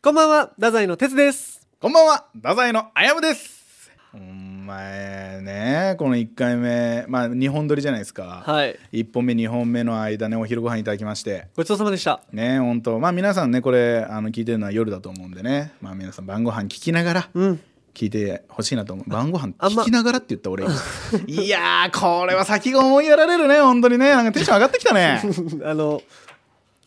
こんばんは、太宰の哲です。こんばんは、太宰のあやむです。お前ね、この1回目、まあ2本撮りじゃないですか。はい。1本目、2本目の間ね、お昼ご飯いただきまして。ごちそうさまでした。ね、本当まあ皆さんね、これ、あの聞いてるのは夜だと思うんでね、まあ皆さん晩ご飯聞きながら、うん。聞いてほしいなと思う。晩ご飯あんま聞きながらって言った俺今。いやー、これは先が思いやられるね、本当にね。なんかテンション上がってきたね。あの、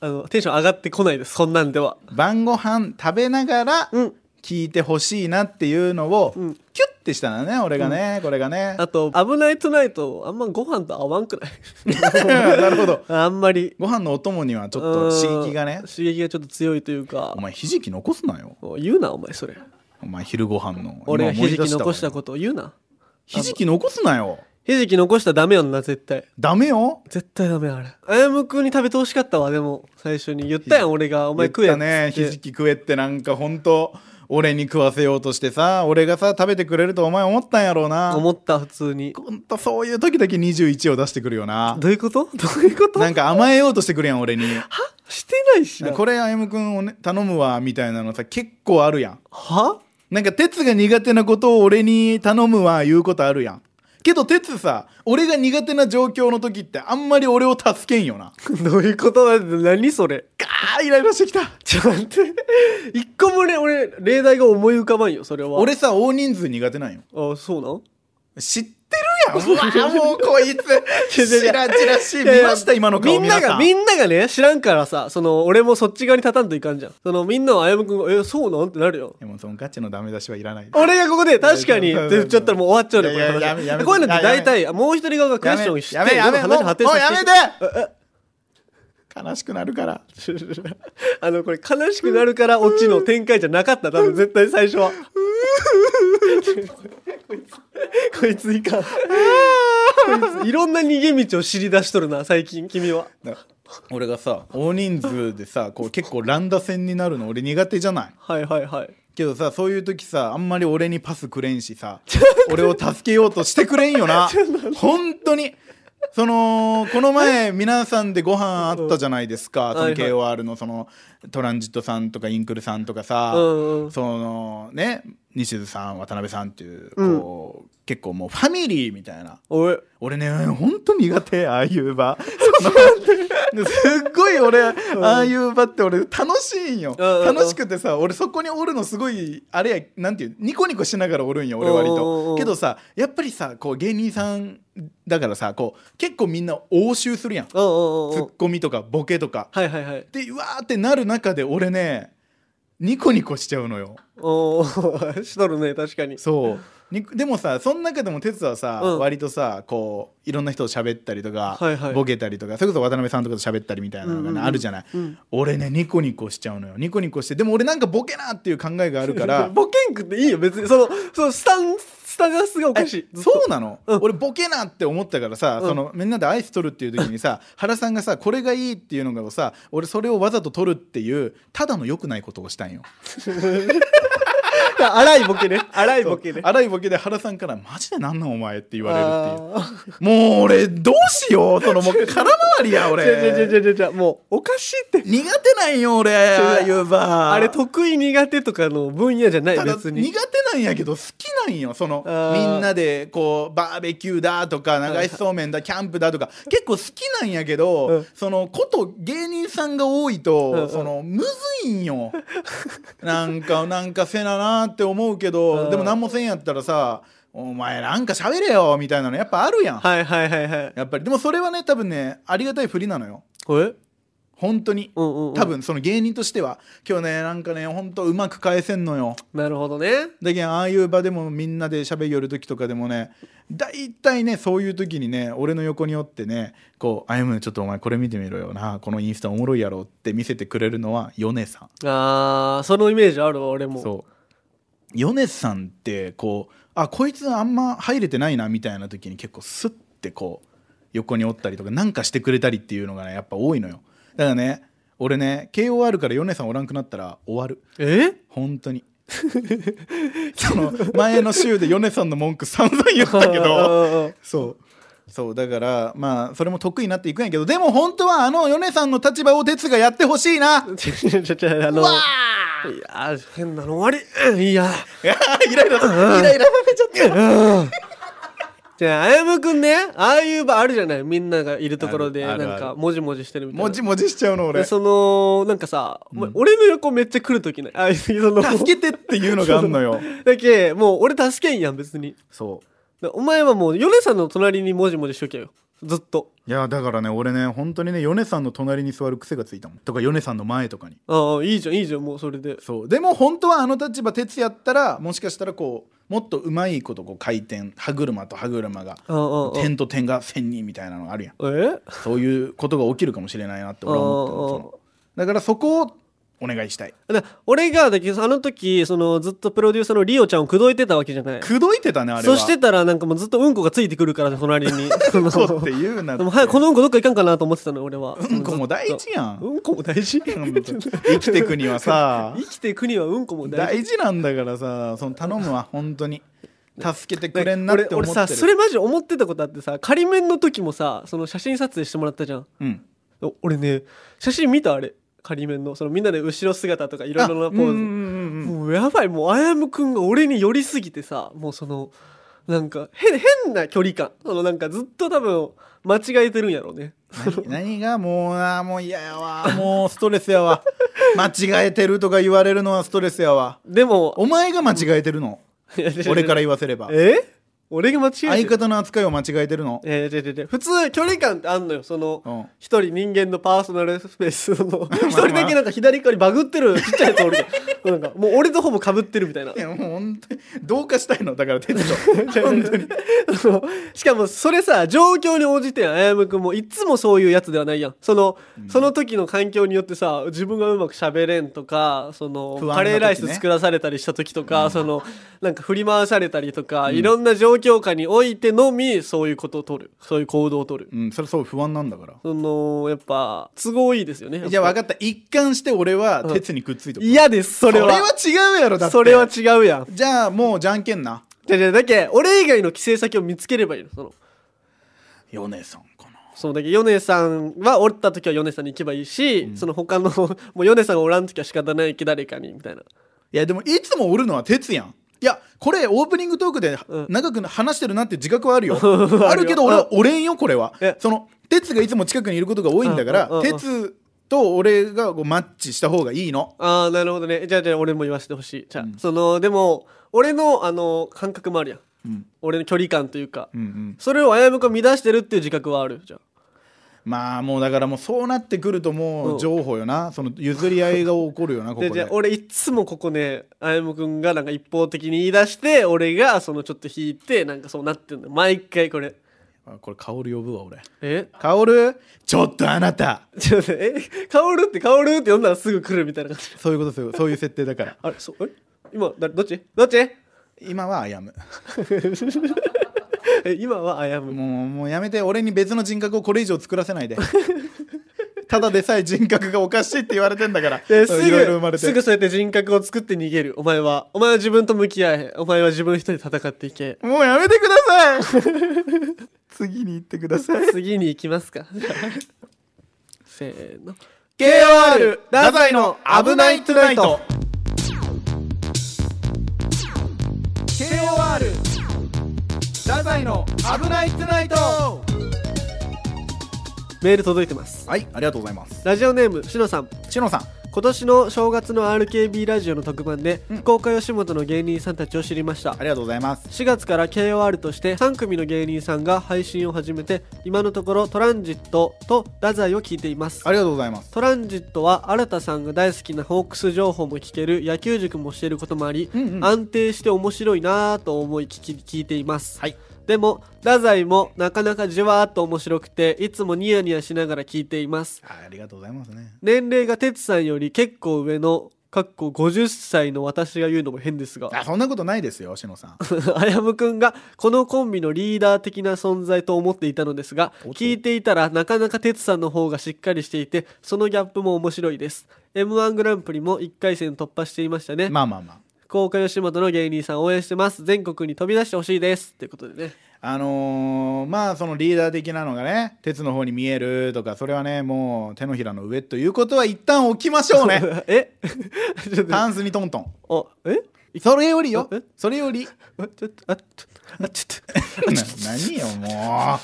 あの、テンション上がってこないです。そんなんでは。晩ご飯食べながら、うん。聞いてほしいなっていうのを、うんキュッてしたのね俺がね、これがねあと、危ないトゥナイト、あんまご飯と合わんくない なるほどあんまり。ご飯のお供にはちょっと刺激がねうん刺激がちょっと強いというかお。前ひじき残すなよお言うな、お前それ。お前昼ご飯の俺が今思いひじき残したことを言うな。ひじき残すなよひじき残したらダメよな、絶対。ダメよ？絶対ダメあれ。あやむくんに食べてほしかったわ、でも、最初に。言ったやん、俺が。お前食え言ったね。ひじき食えってなんかほんと俺に食わせようとしてさ俺がさ食べてくれるとお前思ったんやろうな。思った、普通に。ほんとそういう時だけ21を出してくるよな。どういうこと？どういうこと？なんか甘えようとしてくるやん俺に。してないしな。これあやむくんを、ね、頼むわみたいなのさ結構あるやん。は？なんか鉄が苦手なことを俺に頼むは言うことあるやんけど鉄さ俺が苦手な状況の時ってあんまり俺を助けんよな。どういうことだ何それ。ガーイライラしてきた。ちょっと待って。一個もね、俺、例題が思い浮かばんよ、それは。俺さ大人数苦手なんよ。あ、そうなん？知っわもうこいつチラチラしい見ました今の顔みんなが、みんながね、知らんからさ、その、俺もそっち側に立たんといかんじゃん。その、みんなはあやむくんが、え、そうなん？ってなるよ。でもそのガチのダメ出しはいらない。俺がここで、確かに、って言っちゃったらもう終わっちゃうね、こういうのって大や体、もう一人側がクエスチョンして、やめやめやめもうやめて。悲しくなるからあの、これ悲しくなるからオチの展開じゃなかった、多分絶対最初は。こいつ、こいかん。こいつ、いろんな逃げ道を知り出しとるな、最近、君は。だ俺がさ大人数でさこう結構乱打戦になるの俺苦手じゃない？はいはいはい。けどさそういう時さあんまり俺にパスくれんしさ俺を助けようとしてくれんよな 本当にそのこの前皆さんでご飯あったじゃないですかその KOR のそのトランジットさんとかインクルさんとかさ、そのね西津さん渡辺さんっていうこう、結構もうファミリーみたいな。おい。俺ね本当苦手ああいう場。すっごい俺、ああいう場って俺楽しいんよ、うんうんうん。楽しくてさ俺そこにおるのすごいあれやなんていうニコニコしながらおるんよ俺割うんうんうんとけどさやっぱりさこう芸人さんだからさこう結構みんな応酬するやん。ツうんうんうんうん。ッ。コミとかボケとか。はいはいはい。でうわーってなる中で俺ねニコニコしちゃうのよ。おー しとるね、確かに。そう。にでもさその中でも哲はさ、うん。割とさこういろんな人と喋ったりとか、はいはい。ボケたりとかそれこそ渡辺さんとかと喋ったりみたいなのが、ねうんうんうん。あるじゃない、うん。俺ねニコニコしちゃうのよ。ニコニコしてでも俺なんかボケなっていう考えがあるから。ボケんくっていいよ、別に。その、そのスタン、スタンスがおかしい。そうなの、うん。俺ボケなって思ったからさ、うん。そのみんなでアイス取るっていう時にさ 原さんがさこれがいいっていうのがさ俺それをわざと取るっていうただの良くないことをしたんよ 荒いボケね。荒いボケね。荒いボケで原さんから「マジでなんなんお前」って言われるっていう。もう俺どうしようそのもう空回りや俺。違う違う違う違う違うもうおかしいって。苦手なんよ俺ああいう場あれ得意苦手とかの分野じゃない別に。苦手なんやけど好きなんよそのみんなでこうバーベキューだとか流しそうめんだキャンプだとか結構好きなんやけど、うん。そのこと芸人さんが多いと、うんうん。そのむずいんよ。なんかなんかせななって思うけうどん。でも何もせんやったらさお前なんか喋れよみたいなのやっぱあるやん。はいはいはいはい。やっぱり。でもそれはね多分ねありがたい振りなのよ。え？本当に。うんうんうん。多分その芸人としては。今日ねなんかね本当うまく返せんのよ。なるほどね。だけどああいう場でもみんなで喋りよる時とかでもね大体ねそういう時にね俺の横におってねこう「あやむちょっとお前これ見てみろよな。このインスタおもろいやろ」って見せてくれるのは米さん。あーそのイメージあるわ俺も。そう米さんってこうあこいつあんま入れてないなみたいな時に結構スッてこう横におったりとかなんかしてくれたりっていうのがねやっぱ多いのよ。だからね俺ね KOR から米さんおらんくなったら終わる。え本当に。その前の週で米さんの文句散々言ったけど。そうそうだからまあそれも得意になっていくんやけどでも本当はあの米さんの立場を哲がやってほしいな。ちょちょちょあのうわいやー変なの終わり。うんいいや。い やイライライライラさせちゃったじゃああやむくんね。ああいう場あるじゃない。みんながいるところでなんかもじもじしてるみたいな。もじもじしちゃうの俺。でそのなんかさ、お前俺の横めっちゃ来るときない？ああいうその助けてっていうのがあんのよ。だけもう俺助けんやん別に。そう。でお前はもう米さんの隣にもじもじしとけよ。ずっと。いやだからね俺ね本当にね米さんの隣に座る癖がついたもん。とか米さんの前とかに。ああいいじゃんいいじゃんもうそれで。そう。でも本当はあの立場哲やったらもしかしたらこうもっとうまいことこう回転歯車と歯車が点と点が線にみたいなのがあるやん。え？そういうことが起きるかもしれないなって俺は思ったのああ。その。だからそこをお願いしたい。だ俺がだけどあの時そのずっとプロデューサーのリオちゃんを口説いてたわけじゃない。口説いてたねあれは。そしてたらなんかもうずっとうんこがついてくるから隣にそのそうって言うなで も早くこのうんこどっか行かんかなと思ってたの俺は。うんこも大事やん。うんこも大事生きていくにはさ。生きていくにはうんこも大事。大事なんだからさ。その頼むわ本当に。助けてくれんなっ俺て思ってる。俺さそれマジ思ってたことあってさ仮面の時もさその写真撮影してもらったじゃん。うん。お俺ね写真見たあれ仮面のそのみんなで後ろ姿とかいろいろなポーズ、うんうんうんうんもうやばいもうあやむくんが俺に寄りすぎてさもうそのなんか変変な距離感そのなんかずっと多分間違えてるんやろうね。何何がもうなもう嫌やわ。もうストレスやわ。間違えてるとか言われるのはストレスやわ。でもお前が間違えてるの。俺から言わせれば。え？俺が間違えてる。相方の扱いを間違えてるの？えー、違う違う違う。普通距離感ってあんのよ。そのうん。一、人人間のパーソナルスペースの。一人だけなんか左側にバグってるちっちゃいやつおるじゃんなんかもう俺とほぼ被ってるみたいな。いやもう本当に同化したいの。だから哲と 本当に。そう。しかもそれさ状況に応じてあやむくんもいつもそういうやつではないやん。その,、その時の環境によってさ自分がうまく喋れんとかその、ね。カレーライス作らされたりした時とか、そのなんか振り回されたりとか、いろんな状況下においてのみそういうことを取る。そういう行動を取る。うんそれそう不安なんだから。そのやっぱ都合いいですよね。じゃあ分かった。一貫して俺は鉄にくっついて嫌ですそそれれはは違うやろだって。それは違うやん。じゃあもうじゃんけんな。じゃじゃだけ俺以外の帰省先を見つければいいのその。米さんかな。そうだけど米さんはおった時は米さんに行けばいいし、その他の もう米さんがおらん時は仕方ないけど誰かにみたいな。いやでもいつもおるのは鉄やん。いやこれオープニングトークでうん。長く話してるなって自覚はあるよ。よ。あるけど俺はおれんよこれは。え。その鉄がいつも近くにいることが多いんだからうんうんうんうん鉄と俺がこうマッチした方がいいの。ああなるほどね。じゃあじゃあ俺も言わせてほしい。じゃあ、そのでも俺のあの感覚もあるやん。うん。俺の距離感というか、うんうん。それをあやむくん乱してるっていう自覚はある？じゃんまあもうだからもうそうなってくるともうん。う情報よな。その譲り合いが起こるよな ここで。でじゃあ俺いっつもここねあやむくんがなんか一方的に言い出して俺がそのちょっと引いてなんかそうなってんの。毎回これあこれ薫呼ぶわ俺。え？薫ちょっとあなた。ちょっとえ？香るって香るって呼んだらすぐ来るみたいな感じ。そういうことそういうそういう設定だから。あれそうえ？今だどっち？どっち？今は謝む。え今はあやむ。もうもうやめて俺に別の人格をこれ以上作らせないで。ただでさえ人格がおかしいって言われてんだから。ですいろいろ生まれて。ぐすぐそうやって人格を作って逃げる。お前は。お前は自分と向き合え。お前は自分一人で戦っていけ。もうやめてください 次に行ってください。次に行きますか。せーの。KOR 太宰の危ないトゥナイト。KOR 太宰の危ないトゥナイトメール届いてます。はいありがとうございます。ラジオネームしのさん。しのさん。今年の正月の RKB ラジオの特番で、うん。福岡吉本の芸人さんたちを知りました。ありがとうございます。4月から KOR として3組の芸人さんが配信を始めて今のところトランジットと太宰を聞いています。ありがとうございます。トランジットは新田さんが大好きなホークス情報も聞ける野球塾もしていることもあり、うんうん。安定して面白いなぁと思い聞き聞いています、はいでも太宰もなかなかじわーっと面白くていつもニヤニヤしながら聞いています。あありがとうございますね。年齢が哲さんより結構上のかっこ50歳の私が言うのも変ですが。あそんなことないですよしのさん。あやむくんがこのコンビのリーダー的な存在と思っていたのですが聞いていたらなかなか哲さんの方がしっかりしていてそのギャップも面白いです。m 1グランプリも1回戦突破していましたね、まあまあまあ福岡吉本の芸人さん応援してます。全国に飛び出してほしいです。ってことでね。あのーまあそのリーダー的なのがね鉄の方に見えるとかそれはねもう手のひらの上ということは一旦置きましょうね。え？タンスにトントン。あえ？それよりよ。え？それより。あちょっとあちょっとあちょっと。な何よも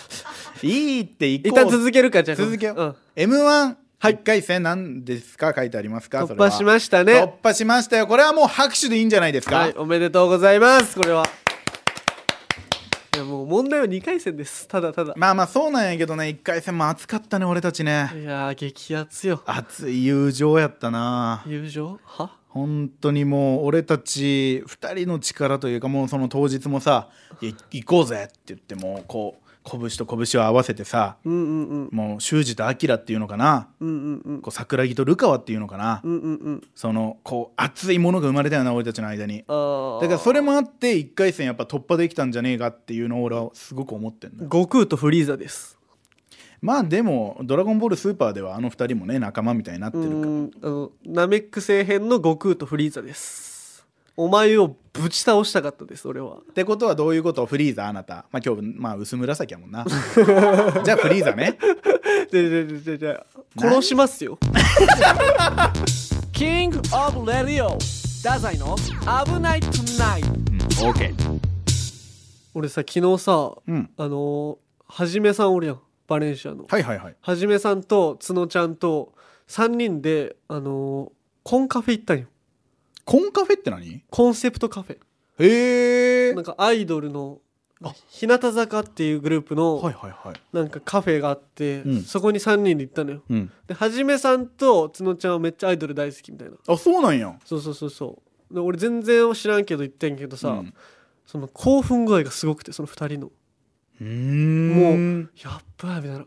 う。いいって一旦続けるかじゃあ。続けよう、うん。M1 1回戦何ですか？書いてありますか？突破しまししたね。突破しましたよ。これはもう拍手でいいんじゃないですか、はいおめでとうございます。これは。いやもう問題は2回戦です。ただただ。まあまあそうなんやけどね。1回戦も熱かったね俺たちね。いやー激アツよ。熱い友情やったな。友情？は？本当にもう俺たち2人の力というかもうその当日もさ「いや行こうぜ」って言ってもうこう拳と拳を合わせてさうんうんうん。もう修二と明っていうのかな。うんうんうん。こう桜木とルカワっていうのかな。うんうんうん。そのこう熱いものが生まれたよな俺たちの間に。だからそれもあって1回戦やっぱ突破できたんじゃねえかっていうのを俺はすごく思ってんのよ。悟空とフリーザです。まあでも「ドラゴンボールスーパー」ではあの2人もね仲間みたいになってうるから。ん。あのナメック星編の悟空とフリーザですお前をぶち倒したかったです俺は。ってことはどういうこと？フリーザあなた。まあ今日まあ薄紫やもんな。じゃあフリーザね。ででででで殺しますよ。 King of Radio ダザイの危ない tonight。うん OK 俺さ昨日さうん。あのーはじめさんおるやん。バレンシアの。はいはいはい。はじめさんと角ちゃんと3人であのーコンカフェ行ったんよコンカフェって何？コンセプトカフェ。へえ。なんかアイドルのあ。日向坂っていうグループのはいはいはい。なんかカフェがあって、うん。そこに3人で行ったのよ。うん。ではじめさんと角ちゃんはめっちゃアイドル大好きみたいな。あそうなんや。そうそうそうそう。で俺全然知らんけど言ってんけどさ、うん。その興奮具合がすごくてその2人の。うーん。もやっばいみたいな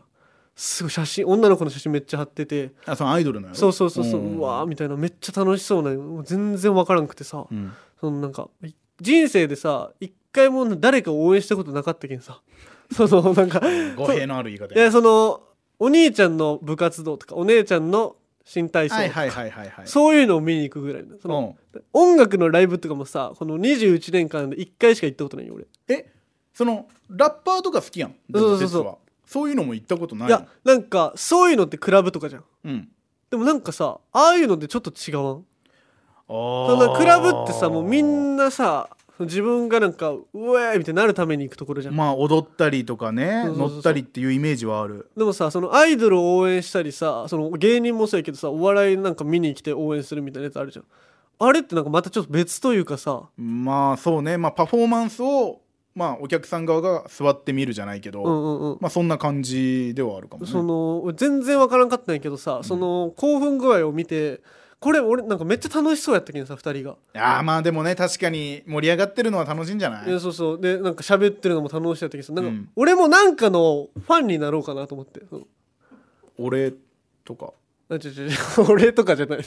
すごい写真女の子の写真めっちゃ貼ってて。あそのアイドルのやろ？そうそうそうそう、ん。うわーみたいなめっちゃ楽しそうなもう全然わからんくてさ、うん。そのなんかい人生でさ一回も誰かを応援したことなかったけんさ。そのなんか語弊のある言い方いやそのお兄ちゃんの部活動とかお姉ちゃんの新体操そういうのを見に行くぐらいの。その、音楽のライブとかもさこの21年間で1回しか行ったことないよ俺。え？そのラッパーとか好きやん？そうそうそうそういうのも行ったことないいやなんかそういうのってクラブとかじゃん。うん。でもなんかさああいうのってちょっと違わん？あそのクラブってさもうみんなさ自分がなんかうわーみたいになるために行くところじゃん、まあ踊ったりとかね乗ったりっていうイメージはある。でもさそのアイドルを応援したりさその芸人もそうやけどさお笑いなんか見に来て応援するみたいなやつあるじゃん。あれってなんかまたちょっと別というかさ。まあそうね。まあパフォーマンスをまあお客さん側が座ってみるじゃないけど、うんうんうん。まあそんな感じではあるかもね。その俺全然わからんかったんやけどさ、その興奮具合を見てこれ俺なんかめっちゃ楽しそうやったけんさ2人が、ああまあでもね確かに盛り上がってるのは楽しいんじゃない？いやそうそう。でなんか喋ってるのも楽しそうやったけどさなんか、うん俺もなんかのファンになろうかなと思って。その俺とか？あちょちょちょ俺とかじゃない。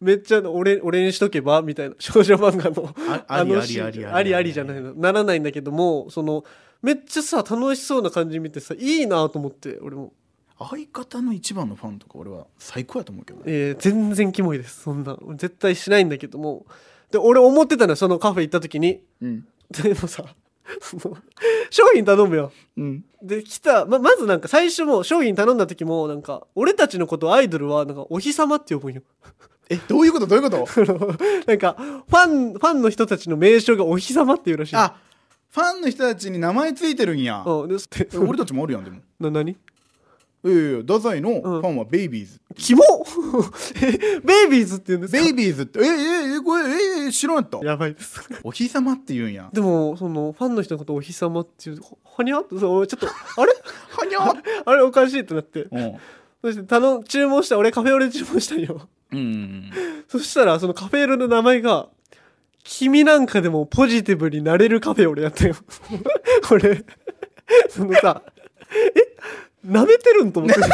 めっちゃ俺俺にしとけばみたいな。少女漫画の。あありありシーンありあり。ありじゃないの。ならないんだけどもそのめっちゃさ楽しそうな感じ見てさいいなと思って俺も、相方の一番のファンとか俺は最高やと思うけどね。えー全然キモいです。そんな。絶対しないんだけども。で俺思ってたのよそのカフェ行った時に。うん。でもさそ の商品頼むよ。うん。で来たままずなんか最初も商品頼んだ時もなんか俺たちのことアイドルはなんかお日様って呼ぶんよ。えどういうこと？どういうこと？なんかファンファンの人たちの名称がお日様っていうらしい。あファンの人たちに名前ついてるんや。うんででえ俺たちもあるやんでも。な何？いやいや太宰のファンはベイビーズ、キモ えベイビーズって言うんですか？ベイビーズって？えええこれええ知らんやった？やばいです。お日様って言うんや。でもそのファンの人のことお日様っていうははにゃって？そうちょっとあれ？はにゃ あれおかしいってなって。うん。そして頼ん注文した俺カフェオレ注文したんよ。うん。そしたらそのカフェオレの名前が「君なんかでもポジティブになれるカフェオレ」やったよ。これ。そのさえ？舐めてるんと思って。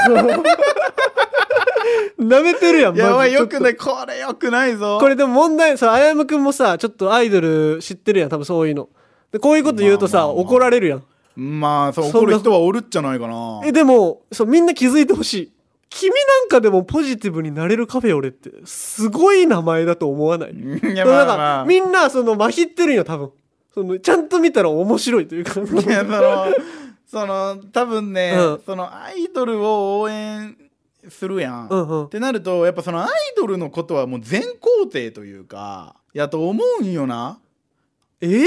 舐めてるやんやばいよくない。これよくないぞ。これでも問題さあやむくんもさちょっとアイドル知ってるやん多分そういうの。でこういうこと言うとさ、まあまあまあ。怒られるやん。まあそう怒る人はおるっちゃないかな。えでもそうみんな気づいてほしい。君なんかでもポジティブになれるカフェオレってすごい名前だと思わない？いやまあまあ。みんなそのまひってるんよ多分。そのちゃんと見たら面白いというか。いやそのその多分ね、うん。そのアイドルを応援するやん、っうんうん。てなるとやっぱそのアイドルのことはもう全肯定というかやと思うんよな。え？ー、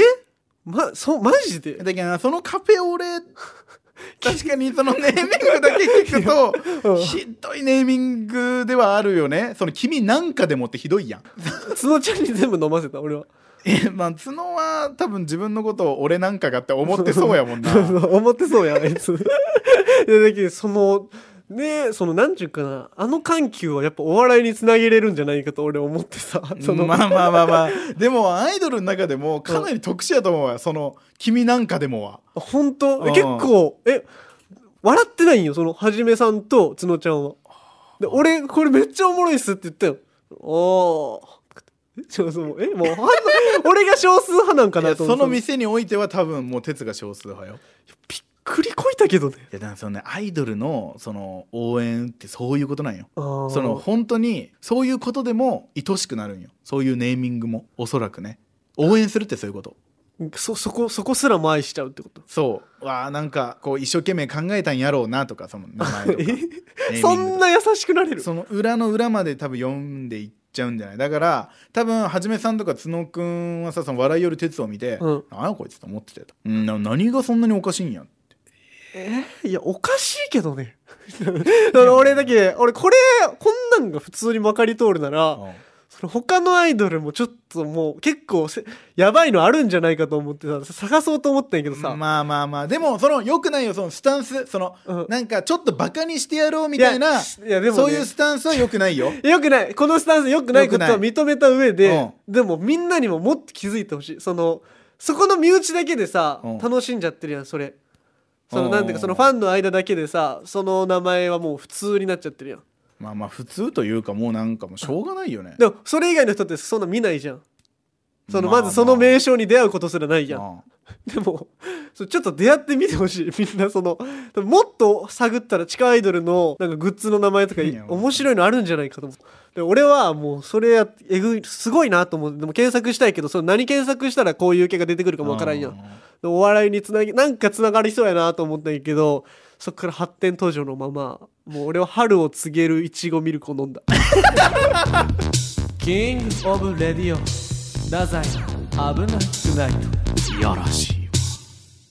まそうマジで？だけどそのカフェオレ 確かにそのネーミングだけ聞くとうん。ひどいネーミングではあるよね。その君なんかでもってひどいやん。角ちゃんに全部飲ませた俺はえまあ角は多分自分のことを俺なんかがって思ってそうやもんな。思ってそうやあいつ。いやだけどそのねそのなんちゅうかなあの緩急はやっぱお笑いにつなげれるんじゃないかと俺思ってさ その、まあまあまあまあ。でもアイドルの中でもかなり特殊やと思うわその君なんかでもは。本当？うん。結構え笑ってないんよそのはじめさんと角ちゃんは。で俺これめっちゃおもろいっすって言ったよ。おーそうそう。えもう俺が少数派なんかなと思って。その店においては多分もう哲が少数派よ。びっくりこいたけどね。いやだからそのねアイドルのその応援ってそういうことなんよ。その本当にそういうことでも愛しくなるんよ。そういうネーミングもおそらくね。応援するってそういうこと。そそこそこすらも愛しちゃうってこと？そう。わあなんかこう一生懸命考えたんやろうなとかその名前とか。ネーミングとかそんな優しくなれる？その裏の裏まで多分読んでいっちゃうんじゃない？だから多分はじめさんとか角くんはさその笑いよる鉄を見て「うん。あやこいつ」と思ってたよと、うん、な何がそんなにおかしいんやえ？ーいやおかしいけどね。俺だけ俺これこんなんが普通にまかり通るならその他のアイドルもちょっともう結構せやばいのあるんじゃないかと思ってさ探そうと思ったんやけどさ、まあまあまあ。でもそのよくないよそのスタンスその、うん。なんかちょっとバカにしてやろうみたいないやでもねそういうスタンスはよくないよ。よくない。このスタンスよくないことは認めた上で、うでもみんなにももっと気づいてほしい。そのそこの身内だけでさ、うん。楽しんじゃってるやんそれ。そのうん。なんていうかそのファンの間だけでさその名前はもう普通になっちゃってるやんまあまあ普通というかもうなんかもうしょうがないよね。でもそれ以外の人ってそんな見ないじゃん。そのまずその名称に出会うことすらないじゃん、までもちょっと出会ってみてほしい。みんなそのもっと探ったら地下アイドルのなんかグッズの名前とか面白いのあるんじゃないかと思う。で俺はもうそれやえぐいすごいなと思うでも検索したいけどその何検索したらこういう系が出てくるかあもわからんやん。お笑いにつなぎなんかつながりそうやなと思ったんやけどそっから発展途上のままもう俺は春を告げるいちごミルクを飲んだ。 King of Radio 太宰危ない tonight。やらしいわ。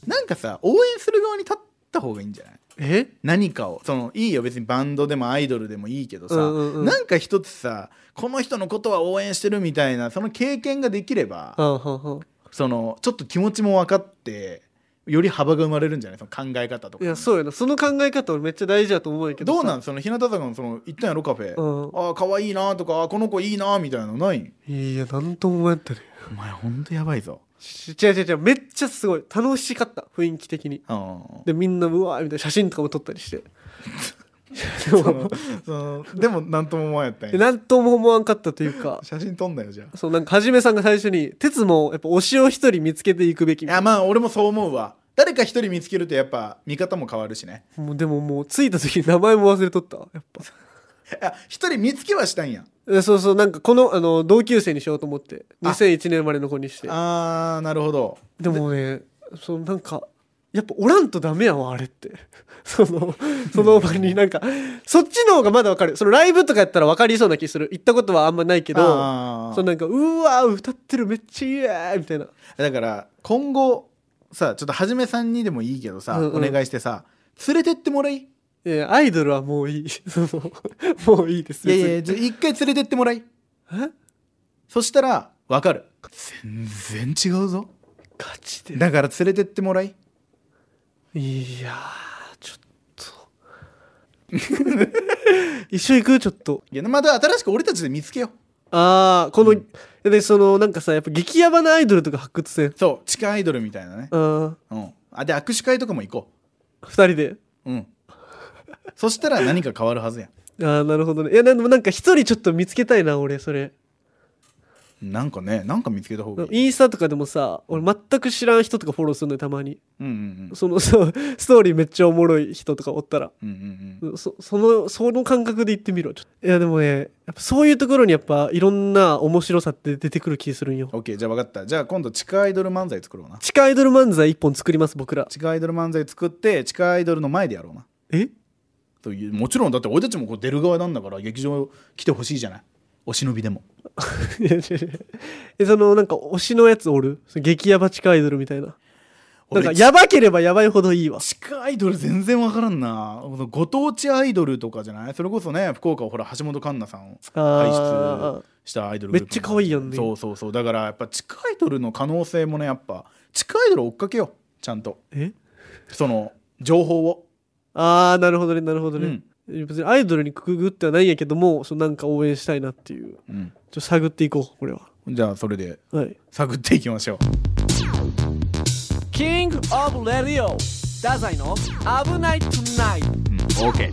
なんかさ応援する側に立った方がいいんじゃない？え？何かを。そのいいよ別にバンドでもアイドルでもいいけどさ、うんうんうん。なんか一つさこの人のことは応援してるみたいなその経験ができれば、はんはんはん。そのちょっと気持ちも分かってより幅が生まれるんじゃない？その考え方とか。いやそうやなその考え方俺めっちゃ大事だと思うけどさ。どうなん？その日向坂のその行ったんやろ？カフェ、うん。ああ可愛いなとかあーこの子いいなみたいなのない？いやなんとも思えんったねお前ほんとやばいぞ。ち違う違う違う。めっちゃすごい。楽しかった。雰囲気的に。うんでみんなうわーみたいな写真とかも撮ったりして その でもなんとも思わんやったんや。なんとも思わんかったというか。写真撮んなよじゃあ。そうなんかはじめさんが最初に鉄もやっぱ推しを一人見つけていくべき。いやまあ俺もそう思うわ。誰か一人見つけるとやっぱ見方も変わるしね。もうでももう着いた時に名前も忘れとった。わやっぱ。いや一人見つけはしたんや。えそうそうなんかこのあの同級生にしようと思って。あ。2001年生まれの子にして。あーなるほど。でもねそのなんかやっぱおらんとダメやわあれって。そのその場になんかそっちの方がまだわかる。そのライブとかやったら分かりそうな気する。行ったことはあんまないけどそのなんかうわ歌ってるめっちゃいいやみたいな。だから今後さちょっとはじめさんにでもいいけどさ、うんうん。お願いしてさ連れてってもらい。いいやアイドルはもういい。もういいですやいや別に。じゃあ一回連れてってもらい。え？そしたら分かる。全然違うぞ。ガチで。だから連れてってもらいいやーちょっと。一緒行く？ちょっと。いやまた新しく俺たちで見つけよう。ああこの、でそのなんかさやっぱ激ヤバなアイドルとか発掘せん？そう地下アイドルみたいなね。あー。うん。あで握手会とかも行こ二人で？ううん。そしたら何か変わるはずやん。ああなるほどね。いやでもなんか一人ちょっと見つけたいな俺それなんかねなんか見つけた方がいい。インスタとかでもさ俺全く知らん人とかフォローするのよたまに。うんうんその そうストーリーめっちゃおもろい人とかおったら。うんうんうん。そそのその感覚で言ってみろちょっと。いやでもねやっぱそういうところにやっぱいろんな面白さって出てくる気するんよ。オッケーじゃあ分かった。じゃあ今度地下アイドル漫才作ろうな。地下アイドル漫才一本作ります僕ら。地下アイドル漫才作って地下アイドルの前でやろうな。え？というもちろんだって俺たちもこう出る側なんだから劇場来てほしいじゃない？お忍びでも。えそのなんか推しのやつおる？激ヤバ地下アイドルみたいな。なんか俺ヤバければヤバいほどいいわ。地下アイドル全然分からんな。ご当地アイドルとかじゃない？それこそね福岡はほら橋本環奈さんを輩あ出したアイドルめっちゃ可愛いやんね。そうそうそう。だからやっぱ地下アイドルの可能性もねやっぱ地下アイドル追っかけよう。ちゃんと。ーえ？その情報を。あーなるほどねなるほどね、別にアイドルにくぐってはないんやけどもそのなんか応援したいなっていう。ちょうん、っと探っていこうこれは。じゃあそれで。はい。探っていきましょう。 King of Radio ダザイの危ない tonight うん OK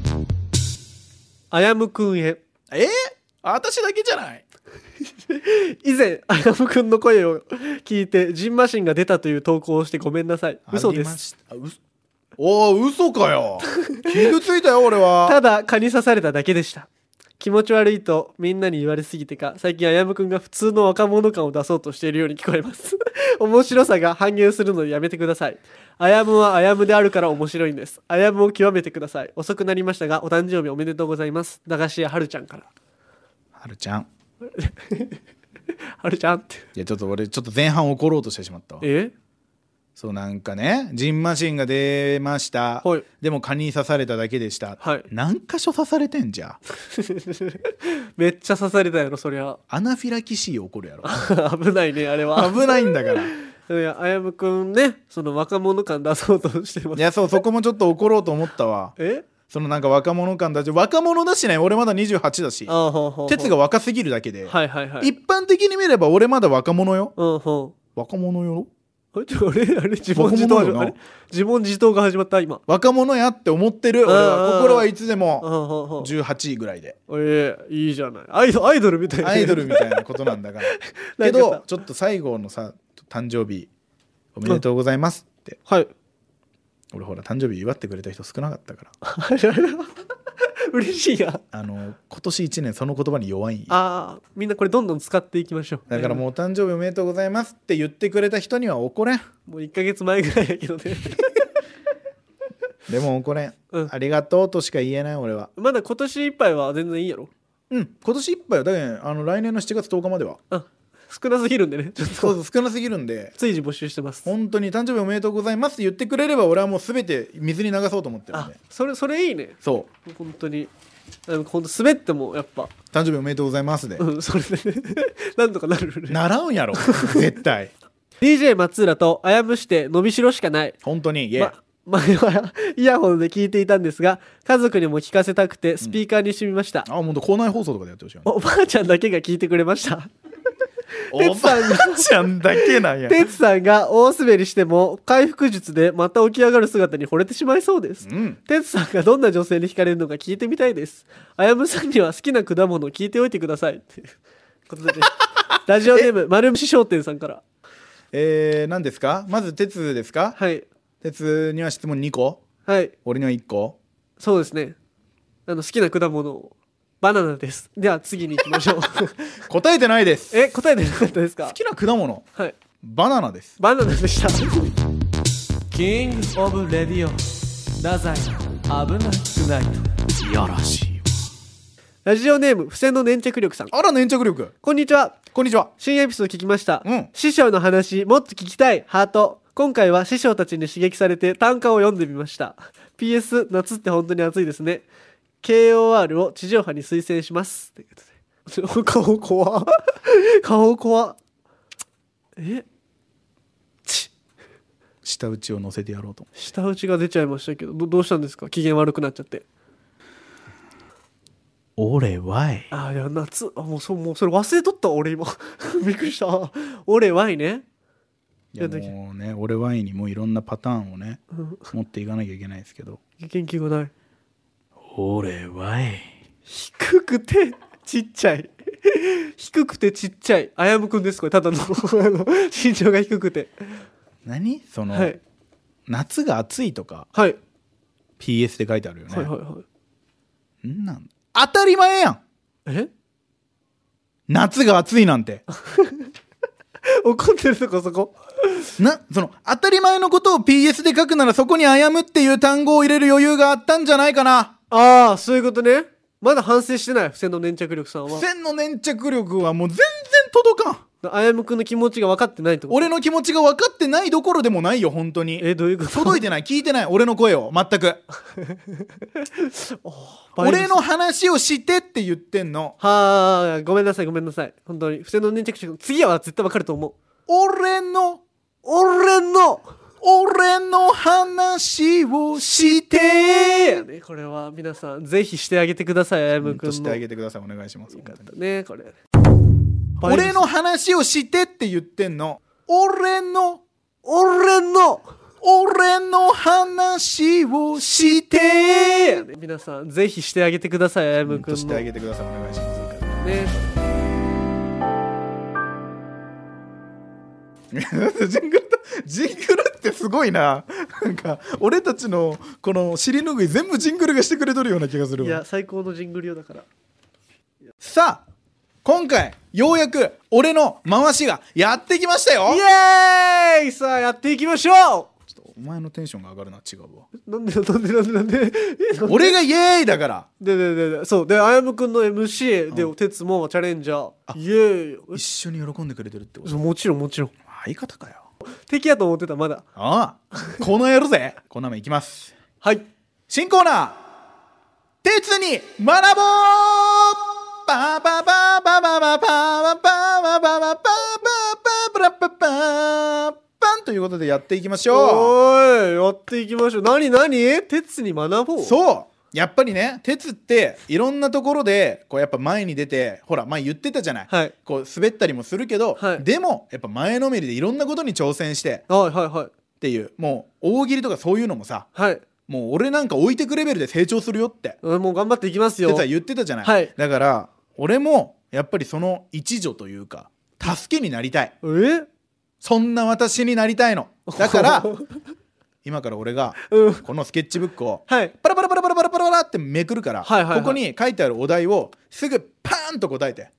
あやむくんへ。え？ー、私だけじゃない？以前あやむくんの声を聞いてジンマシンが出たという投稿をしてごめんなさい。嘘でありますしたおお嘘かよ。傷ついたよ俺は。ただ蚊に刺されただけでした。気持ち悪いとみんなに言われすぎてか最近あやむくんが普通の若者感を出そうとしているように聞こえます。面白さが半減するのでやめてください。あやむはあやむであるから面白いんです。あやむを極めてください。遅くなりましたがお誕生日おめでとうございます。駄菓子屋はるちゃんから。はるちゃん。はるちゃんって。いやちょっと俺ちょっと前半怒ろうとしてしまったわ。え？そうなんかねジンマシンが出ました、はい。でも蚊に刺されただけでした、はい。何箇所刺されてんじゃ？めっちゃ刺されたやろそりゃ。アナフィラキシー起こるやろ。危ないねあれは。危ないんだから。いやあやむくんねその若者感出そうとしてます。いやそうそこもちょっと怒ろうと思ったわ。え？そのなんか若者感だし若者だしね俺まだ28だし。鉄が若すぎるだけで、はいはいはい。一般的に見れば俺まだ若者よ。うんほ若者よ。うあれあれあれ自問自答あれ自問自答が始まった今。若者やって思ってる。俺はうん心はいつでうんもほうほう18位ぐらいで。ええいいじゃない。アイドアイドルみたいな。アイドルみたいなことなんだから。けどさちょっと最後のさ誕生日おめでとうございますって。はい。俺ほら誕生日祝ってくれた人少なかったから 嬉しいや。あの今年1年その言葉に弱い。ああみんなこれどんどん使っていきましょう。だからもうお誕生日おめでとうございますって言ってくれた人には怒れん。もう1か月前ぐらいやけどね。でも怒れん、うん。ありがとうとしか言えない俺は。まだ今年いっぱいは全然いいやろ。うん今年いっぱいはだけどあの来年の7月10日までは。あ少なすぎるんでね。ちょっそうとそう少なすぎるんで。随時募集してます。本当に誕生日おめでとうございますって言ってくれれば俺はもう全て水に流そうと思ってるんあでそれそれいいね。そう。本当に。でも本当滑ってもやっぱ。誕生日おめでとうございますで。うんそれで なんとかなるね。習うんやろ。絶対。DJ 松浦とあやむして伸びしろしかない。本当に。いや、ま前は イヤホンで聞いていたんですが家族にも聞かせたくてスピーカーにしてみました、あ本当校内放送とかでやってほしいよね。おばあちゃんだけが聞いてくれましたおばあちゃんだけなんや。てつさんが大滑りしても回復術でまた起き上がる姿に惚れてしまいそうです。うん。てつさんがどんな女性に惹かれるのか聞いてみたいです。あやむさんには好きな果物を聞いておいてください。っていうことで、ね、ラジオネーム丸虫商店さんから。えー、何ですか？まず鉄ですか？はい。鉄には質問2個。はい。俺には1個。そうですね。あの好きな果物をバナナです。では次に行きましょう。答えてないです。え答えてなかったですか？好きな果物。はい。バナナです。バナナでした。 King of Radio。太宰危ない tonight。いやらしいラジオネーム付箋の粘着力さん。あら粘着力。こんにちは。こんにちは。新エピソード聞きました、うん。師匠の話もっと聞きたい。ハート。今回は師匠たちに刺激されて短歌を読んでみました。PS 夏って本当に暑いですね KOR を地上波に推薦します。ということで顔怖。っ顔怖。っえ？ち。舌打ちを乗せてやろうと。舌打ちが出ちゃいましたけどどどうしたんですか？機嫌悪くなっちゃって。俺はい。あいや夏。あもうそうもうそれ忘れとったわ俺今。びっくりした。俺ワイね。いやもうね俺ワインにもいろんなパターンをねうん。持っていかなきゃいけないですけど。元気がない俺ワイ低くてちっちゃい。低くてちっちゃい。あやむくんですこれただの。身長が低くて。何？その、はい。夏が暑いとかはい。PS で書いてあるよね、はいはいはい。んなん？当たり前やん。え？夏が暑いなんて。怒ってるとこそこ。な？その当たり前のことを PS で書くならそこに「あやむ」っていう単語を入れる余裕があったんじゃないかなああそういうことね。まだ反省してない付箋の粘着力さんは。線の粘着力はもう全然届かん。あやむくんの気持ちが分かってないってこと？俺の気持ちが分かってないどころでもないよ本当に。えどういうこと？届いてない。聞いてない。俺の声を。全く。俺の話をしてって言ってんの。はあごめんなさいごめんなさい。本当に。付箋の粘着力次は絶対分かると思う。俺の？俺の？俺の話をして。これは皆さんぜひしてあげてくださいあやむくんしてあげてください。お願いします。ねこれ。俺の話をしてって言ってんの。俺の俺の。俺の話をして。皆さんぜひしてあげてくださいあやむくんしてあげてください。お願いします。ね。ジングルだジングルってすごいな。なんか俺たちのこの尻拭い全部ジングルがしてくれとるような気がするわ。いや最高のジングルよだから。さあ今回ようやく俺の回しがやってきましたよ。イエーイさあやっていきましょちょっとお前のテンションが上がるな違うわ。うなんでなんでなんでなんで。えなんで？俺がイエーイだから。ででででそう。であやむくんの MC で哲もチャレンジャー。イエーイ。一緒に喜んでくれてるってこと？もちろんもちろん。相方かよ敵やと思ってたまだ。ああこのやるぜ。こんなもんいきます。はい。新コーナー。鉄に学ぼう。パパパパパパパパパパパパパパラパパパンということでやっていきましょおーいやっていきましょう何何鉄に学ぼううそうやっぱりね鉄っていろんなところでこうやっぱ前に出てほら前言ってたじゃない、はい。こう滑ったりもするけど、はい。でもやっぱ前のめりでいろんなことに挑戦してはいはいはい。っていう。もう大喜利とかそういうのもさはい。もう俺なんか置いてくレベルで成長するよって。うんもう頑張っていきますよ。哲は言ってたじゃない、はい。だから俺もやっぱりその一助というか助けになりたい。え？そんな私になりたいの。だから 今から俺がうん。このスケッチブックをはい。パラパラパラパラパラパラってめくるから、はいはいはい。ここに書いてあるお題をすぐパーンと答えて。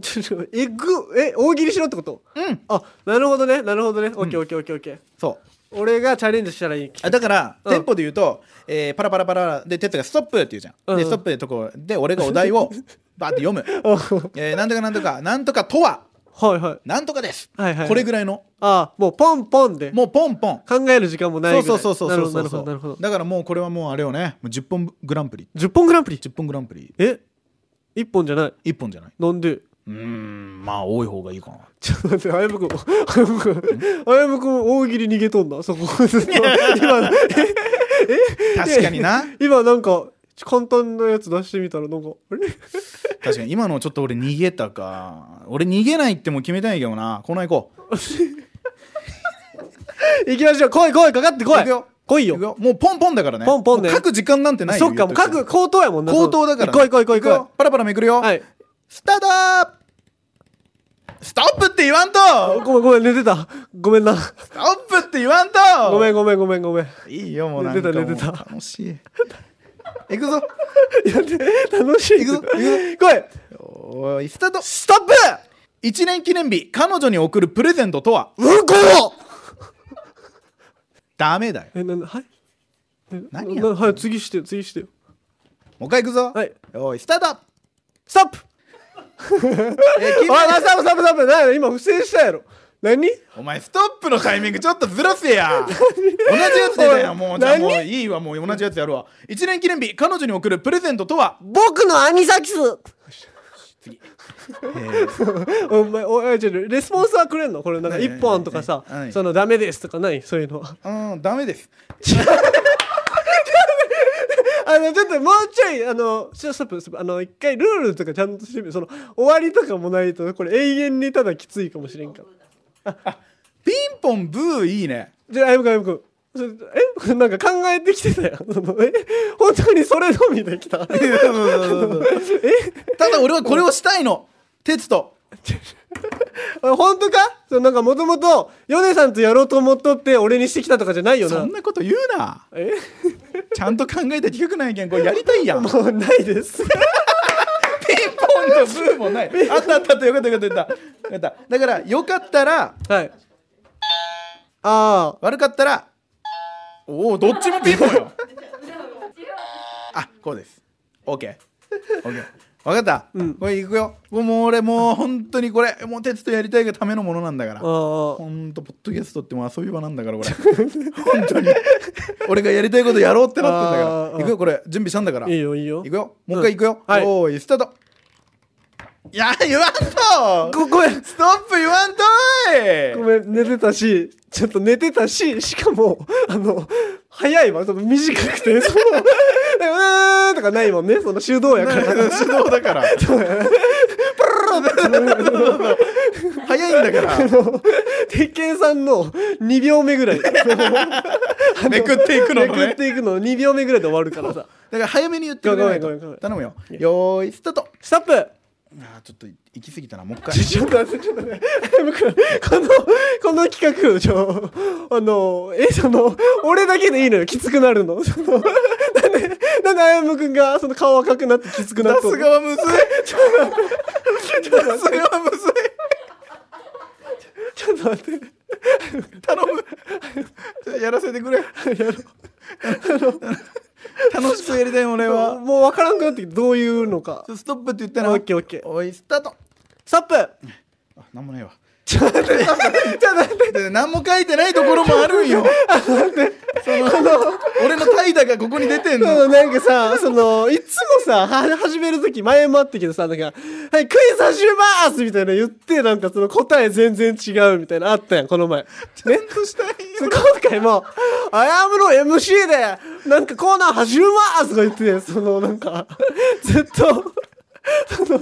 ちょちょえぐえ大喜利しろってこと？うん。あなるほどねなるほどね。オッケーオッケーオッケーオッケーそう。俺がチャレンジしたらいいあだから、うん。テンポで言うと、えーパラパラパラで哲が「ストップ」って言うじゃん、うん。でストップでとこで俺がお題を バーって読む「えーなんとかなんとかなんとかとは？はいはい。なんとかです」はいはい。これぐらいの。あもうポンポンで。もうポンポン。考える時間もないぐらい。うそうそそうそうそう。なるほどなるほどなるほど。だからもうこれはもうあれよね。もう10本グランプリ。10本グランプリ？10本グランプリ。え？一本じゃない？1本じゃない。なんで？うーんまあ多い方がいいかな。ちょっと待ってあやむくんあやむくんあやむくん大喜利逃げとんな？そこ。今確かにな。今なんか簡単なやつ出してみたらなんかあれ？確かに今のちょっと俺逃げたか。俺逃げないってもう決めたいけどな。この行こう。行きましょう。来い来いかかって来い。来いよ。もうポンポンだからね。ポンポンね。もう書く時間なんてないよそっかもう言っとく口頭やもんな口頭だから、来い来い来い来いよ。パラパラめくるよ、はい。スタート！ストップって言わんと！ごめんごめん寝てた。ごめんな。ストップって言わんと！ごめんごめんごめんごめん。いいよもうなんかもう寝てた寝てた。楽しい行くぞ。楽しい。行くぞ。来い。おいスタート。ストップ！1年記念日彼女に贈るプレゼントとは？うんこダメだよ。えななはい？え何やなはい次してよ次してよ。もう一回行くぞ。はい。おいスタート！ストップ！えー金おいストップストップストップ。何や今不正したやろ何？お前ストップのタイミングちょっとずらせや。同じやつでだよもうじゃあ何？もういいわ。もう同じやつやるわ。1年記念日彼女に贈るプレゼントとは？僕のアニサキス。次えー お前おいちょレスポンスはくれんの？これなんかはい一本とかさはい。そのダメですとかない？そういうのは。うんダメです。あのちょっともうちょいあのちょストップストップ。あの一回ルールとかちゃんとしてみる。その終わりとかもないとこれ永遠にただきついかもしれんから ピンポンブーいいね。じゃああやむく。んあやむくえ？なんか考えてきてたよ。そのえ？本当にそれのみできた。ただ俺はこれをしたいの。鉄と。あ本当か？そうなんかもともと米さんとやろうと思っとって俺にしてきたとかじゃないよな。んそなこと言うな。え？ちゃんと考えた企画なんやけん。これやりたいやん。もうないです。ピンポンとブーもない。あったあったあった。よかったよかったよかった。よかった。だからよかったらはい。あ悪かったらおおどっちもピンポンよ。あこうです。OKOK 分かった、うん。これいくよ。もう俺もう本当にこれもう鉄とやりたいがためのものなんだから。ああほんとポッドキャストってもう遊び場なんだからこれ。本当に。俺がやりたいことやろうってなってんだあー。からいくよ。これ準備したんだから。いいよいいよ。いくよ。もう一回いくよ、うん。はい。おーいスタートいや言わんと。ごごめん。ストップ言わんとい。ごめん寝てたしちょっと寝てたししかもあの早いわ。その短くて そのうーんとかないもんね。その手動やから。手動だから。早いんだから。鉄拳さんの2秒目ぐらい。めくっていくのめくっていくの。2秒目ぐらいで終わるからさ。だから早めに言ってくれ頼むよ。よーいスタート。ストップあーちょっと行き過ぎたな。もう一回。ちょっと待ってちょっとねこのこの企画ちょあのえその俺だけでいいのよ。きつくなるの。そのなんでなんであやむくんがその顔赤くなってきつくなっ出とんの？す側むずい。出す側むずい。ちょっと待って。頼む。ちょっとやらせてくれ。楽しくやりたい俺はもう分からんくなってきてどういうのか。ストップって言ったらオッケーオッケー。おいスタート。ストップ。あなんもないわちょっと待ってちょっと待って。で何も書いてないところもあるんよ。その俺の怠惰がここに出てんの。そのなんかさ、その、いつもさ、は始めるとき前もあったけどさ、なんか、はい、クイズ始めますみたいな言って、なんかその答え全然違うみたいなあったやん、この前。ね？ちゃんとしたいよ。今回も、あやむの MC で、なんかコーナー始めますとか言って、そのなんか、ずっと、その、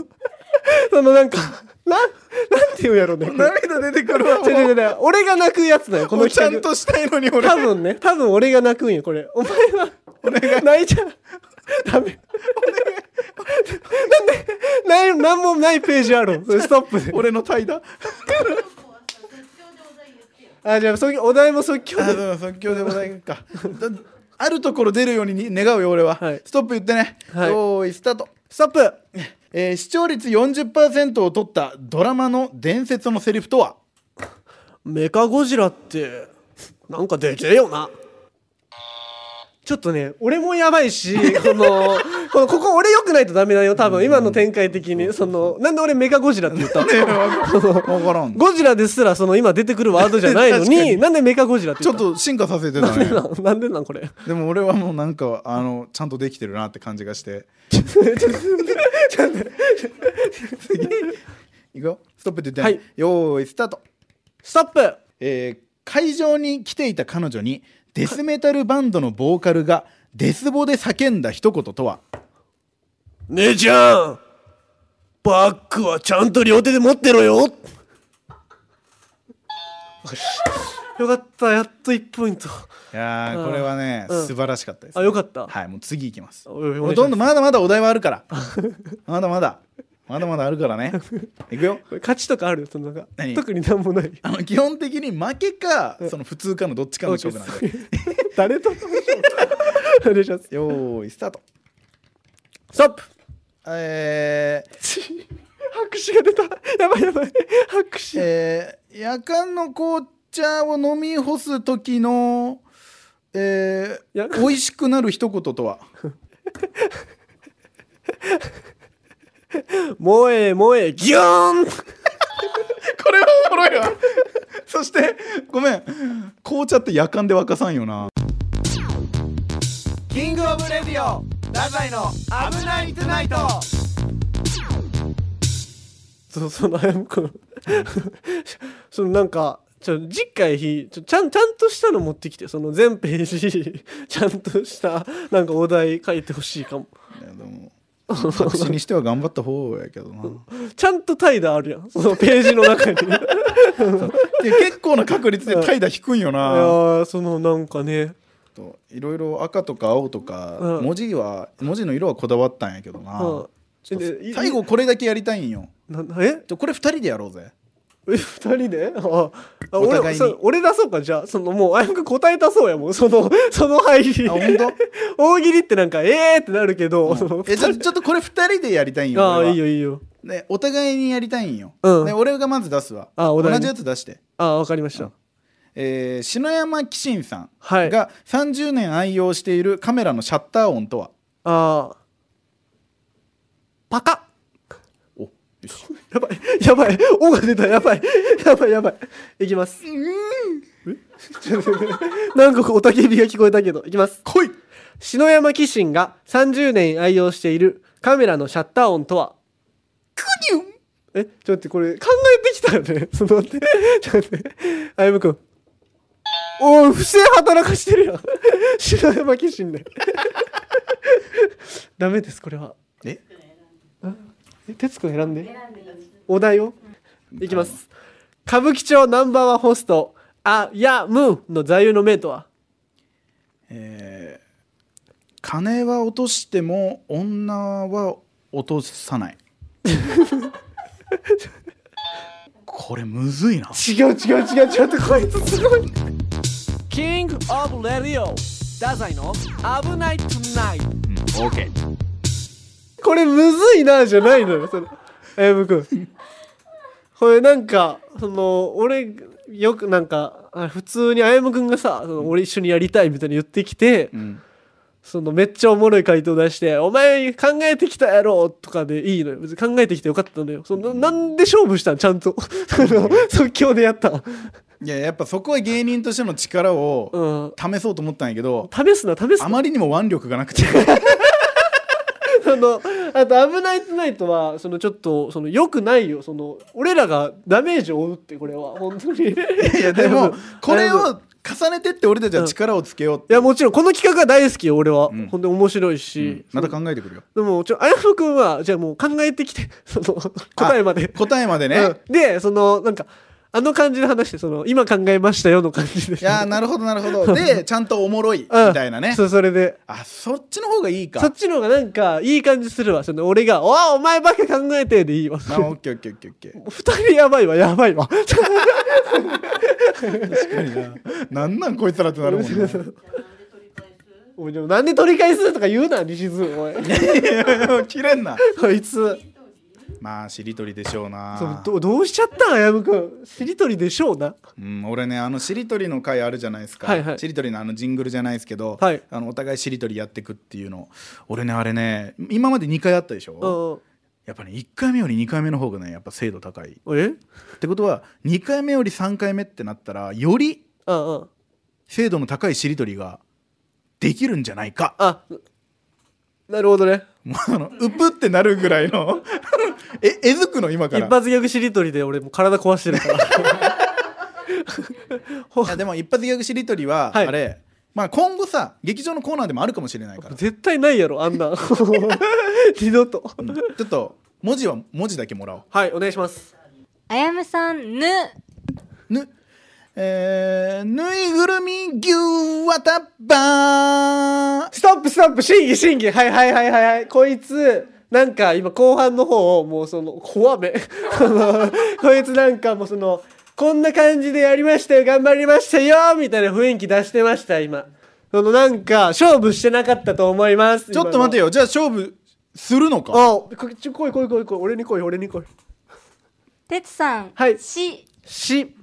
そのなんか、なん、なんて言うんやろうね。涙出てくるわもう違う違う違う俺が泣くやつだよ、このちゃ企画。んとしたいのに俺多分ね、多分俺が泣くんよ、これ。お前は、泣いちゃう。ダメ。なんで、ない、なんもないページあるの？それストップで。俺の怠惰？あ、じゃあ、そお題も即興あで。そう即興でございますかだあるところ出るように願うよ俺は、はいストップ言ってね、はいよーいスタート、ストップえー視聴率40%を取ったドラマの伝説のセリフとは？メカゴジラって、なんかでけえよな。ちょっとね、俺もやばいし、この、この、ここ俺良くないとダメだよ、多分、今の展開的に。その、なんで俺メカゴジラって言った？分からんゴジラですら、その、今出てくるワードじゃないのに、なんでメカゴジラってちょ言っと進化させてたなんでねなんでなんこれ？でも俺はもうなんかあのちゃんとできてるなって感じがして。いくよ。ストップって言って、はい。よーいスタート。ストップ。えー会場に来ていた彼女にデスメタルバンドのボーカルがデスボで叫んだ一言とは？姉ちゃんバッグはちゃんと両手で持ってろよ。よかったやっと1ポイント。いやこれはね、うん。素晴らしかったです、あよかった。はいもう次いきます。ほとんどまだまだお題はあるから。まだまだまだまだあるからね。いくよ。これ勝ちとかある？そのなんか？何？特になんもない。あの基本的に負けかその普通かのどっちかの勝負なんで誰との勝負お願い。しますよーいスタート。ストップ。えー。拍手が出た。やばいやばい。拍手。えー夜間の紅茶を飲み干す時の、えー美味しくなる一言とは？萌え萌えギューン！これはおもろいわ。そしてごめん。紅茶ってやかんで沸かさんよな。 King of Radio ダザイの危ない tonight。そうそのあやむくんそのなんかちょ次回ちょちゃんちゃんとしたの持ってきてその全ページちゃんとしたなんかお題書いてほしいかも。いやでも白紙にしては頑張った方やけどな。ちゃんと怠惰あるやん。そのページの中に。いやいや結構な確率で怠惰低いんよな。ーそのなんかね。といろいろ赤とか青とか、うん。文字は文字の色はこだわったんやけどな、最後これだけやりたいんよ。なえ？これ2人でやろうぜえ二人で？ああ俺そう俺出そうかじゃあ。そのもうあやむくん答えたそうやもん。そのその入り。あ本当？大喜利ってなんかえーってなるけど、そのえちょちょっとこれ2人でやりたいんよああいいよいいよ。ね、お互いにやりたいんよ、うん。ね、俺がまず出すわ。あ同じやつ出して。ああわかりました、えー篠山紀信さんはい。が30年愛用しているカメラのシャッター音とは？ああパカやばい。やばい「お」が出た。やばい。やばい。やばい。いきます。えちょっと待ってなんかおたけびが聞こえたけど。いきます。来い。篠山紀信が30年愛用しているカメラのシャッター音とは？クニュンえ？ちょっと待ってこれ考えてきたよね。その待って。ちょっと待って。あやむくん。おい不正働かしてるやん。篠山紀信でダメですこれは。え？え徹子選んで？お題を？いきます。歌舞伎町ナンバーワンホストあやむの座右の銘とは？えー金は落としても女は落とさない。これむずいな。違う違う違う違うってこいつすごい。 King of Radio 太宰の危ない tonight OKこれむずいなじゃないのよそれあやむくん。これなんかその俺よくなんかあ普通にあやむくんがさその俺一緒にやりたいみたいに言ってきて、うん。そのめっちゃおもろい回答出して「お前考えてきたやろ」とかでいいのよ。別に考えてきてよかったのよ。そのなんで勝負したん？ちゃんと。その即興でやったんいややっぱそこは芸人としての力をうん。試そうと思ったんやけど試すな試すな。あまりにも腕力がなくて。その あと「危ないトゥナイトは」そのちょっとそのよくないよその俺らがダメージを負うってこれは本当に。いいやでも これを重ねてって俺たちは力をつけようって、やもちろんこの企画は大好きよ俺は、うん。ほんで面白いうん。し、また考えてくるよ。でもちょあやむくんはじゃあもう考えてきて その答えまで。答えまでね、うん。でそのなんかあの感じで話してその今考えましたよの感じで。いやーなるほどなるほど。でちゃんとおもろいみうん。たいなね。そうそれで。あそっちの方がいいか。そっちの方がなんかいい感じするわ。その俺が「おおお前ばっか考えて」でいいわ。あオッケーオッケーオッケーオッケー。二人やばいわやばいわ。確かにな。なんなんこいつらってなるもんね おいでもなんで取り返すとか言うな西津おい切れんな。こいつまあしりとりでしょうな。そうどどうしちゃったんあやむくん。しりとりでしょうな。うん、俺ねあのしりとりの回あるじゃないですか、はいはい。しりとりのあのジングルじゃないですけど、はい。あのお互いしりとりやってくっていうの。俺ねあれね今まで2回あったでしょ、うんやっぱね1回目より2回目の方がねやっぱ精度高い。っえてことは2回目より3回目ってなったらよりうんうん。精度の高いしりとりができるんじゃないか。あなるほどね。もうあのうぷってなるぐらいのええずくの？今か一ら発ギャグしりとりで俺もう体壊してるから。いやでも一発ギャグしりとりは、はい。あれまあ今後さ劇場のコーナーでもあるかもしれないから。絶対ないやろあんな。二度と。うん。ちょっと文字は文字だけもらおう。はいお願いします。あやむさんぬ。ぬ。えー、ぬいぐるみ牛わたばー。ストップストップ審議審議。はいはいはいはいはい。こいつなんか今後半の方をもうその怖め。こいつなんかもうそのこんな感じでやりましたよ頑張りましたよみたいな雰囲気出してました今。そのなんか勝負してなかったと思いますちょっと待てよ。よじゃあ勝負するのか？あこちょ来い来い来い来い俺に来い俺に来い。てつさんはい。し。し。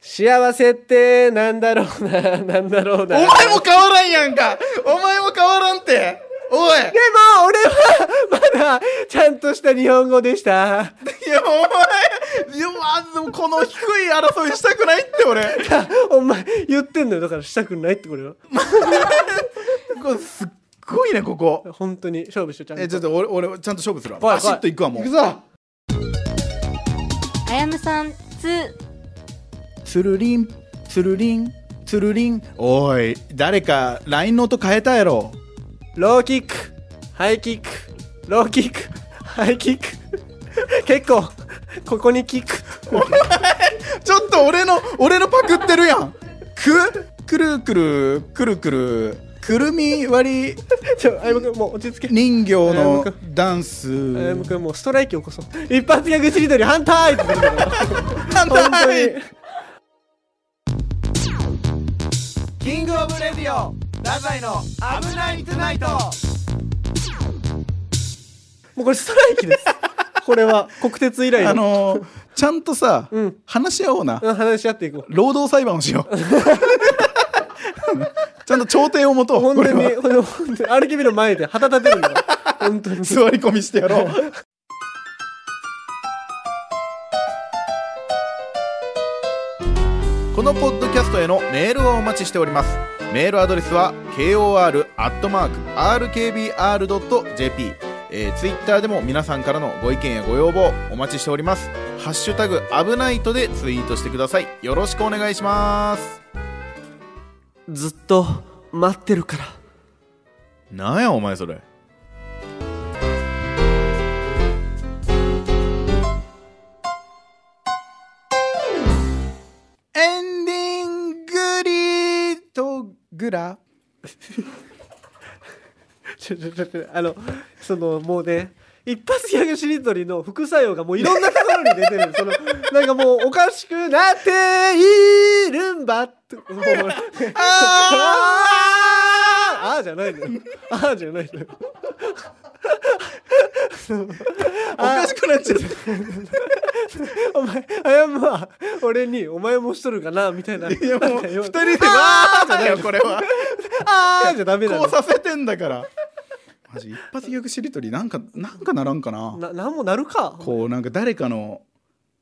幸せってなんだろうななんだろうな。お前も変わらんやんか。お前も変わらんっておい！でも俺はまだちゃんとした日本語でした。いやお前いやまあでもこの低い争いしたくないって俺。お前言ってんのよ。だからしたくないってこれは。これすっごいねここ。本当に勝負しようちゃんと。えちょっと俺俺ちゃんと勝負するわ。バシッといくわもう。行くぞ。あやむさんつ。つるりんつるりんつるりん。おい誰か LINE の音変えたやろローキック、ハイキック、ローキック、ハイキック。結構ここにキック。ちょっと俺の俺のパクってるやん。くくるくるくるくるくるみ割り。ちょあやむくんもう落ち着け。人形のくダンス。あやむくんもうストライキ起こそう。一発ギャグしりとり反対反本当に。 King of Radio ダザイの危ない tonight。もうこれストライキです。これは国鉄以来の。あのーちゃんとさ、うん。話し合おうな。うん話し合っていこう。労働裁判をしよう。ちゃんと調停を持とう。本当に。これは。ほんと本当に。RKB の前で旗立てるんだから本当に。座り込みしてやろう。このポッドキャストへのメールをお待ちしておりますメールアドレスは kor.rkbr.jp えー、ツイッターでも皆さんからのご意見やご要望お待ちしております。ハッシュタグ危ないとでツイートしてください。よろしくお願いします。ずっと待ってるから。なんやお前それグラ？ちょちょちょあのそのもうね一発ギャグしりとりの副作用がもういろんなところに出てる。そのなんかもうおかしくなっているんばって。もうあーあーじゃないのよ。あーじゃないのよ。おかしくなっちゃった。お前あやむは俺にお前もしとるかなみたいな。いやもう二二人でわーじゃないよこれは。あーじゃダメな。のこうさせてんだから。マジ一発ギャグしりとりなんかなんかならんかな。ななんもなるか。こうなんか誰かの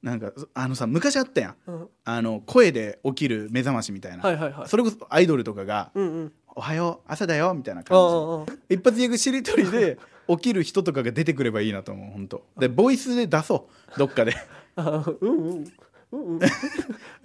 なんかあのさ昔あったやん。うん。あの声で起きる目覚ましみたいな、はいはいはい。それこそアイドルとかがうんうん「おはよう朝だよ」みたいなあ感ああじ一発ギャグしりとりで起きる人とかが出てくればいいなと思う本当でボイスで出そう。どっかであ うんうん。うんうん。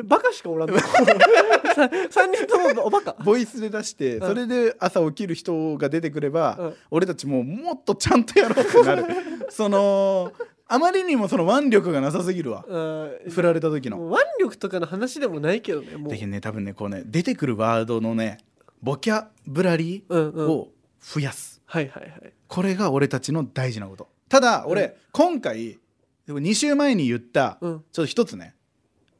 バカしかおらんの。さ三人ともおバカ。ボイスで出してうん。それで朝起きる人が出てくれば、うん。俺たちもうもっとちゃんとやろうってなる。そのあまりにもその腕力がなさすぎるわ。うん。振られた時の。もう腕力とかの話でもないけどねもう。だけどね多分ねこうね出てくるワードのねボキャブラリうんうん。ーを増やす、はいはいはい。これが俺たちの大事なこと。ただ俺、うん。今回2週前に言った、うん。ちょっと一つね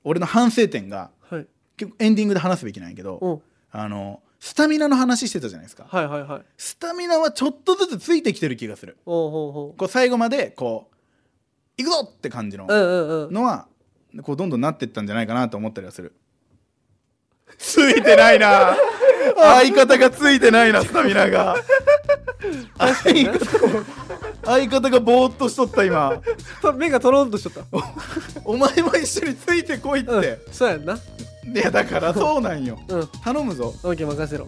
俺の反省点がはい。結構エンディングで話すべきなんやけど、うん。あのスタミナの話してたじゃないですか、はいはいはい。スタミナはちょっとずつついてきてる気がする。おうほうほこう最後までこう行くぞって感じのううんうんうん。のはこうどんどんなってったんじゃないかなと思ったりはする。ついてないな。相方がついてないなスタミナが。相方相方がぼーっとしとった今。目がトロンとしとった。お前も一緒についてこいって、うんそうやんな。いやだからそうなんよ。うん。頼むぞ。オッケー任せろ。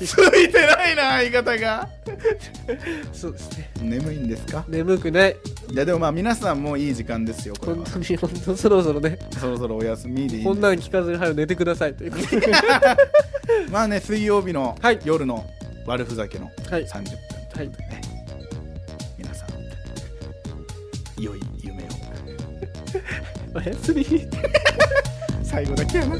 ついてないな相方が。そうですね。眠いんですか？眠くない。いやでもまあ皆さんもういい時間ですよこれは。本当に本当そろそろね。そろそろお休みでいいこんなん聞かずに早く寝てくださいということで。まあね水曜日のはい。夜の悪ふざけのはい。30分はいね、皆良い夢を。おやすみ。最後だけやな。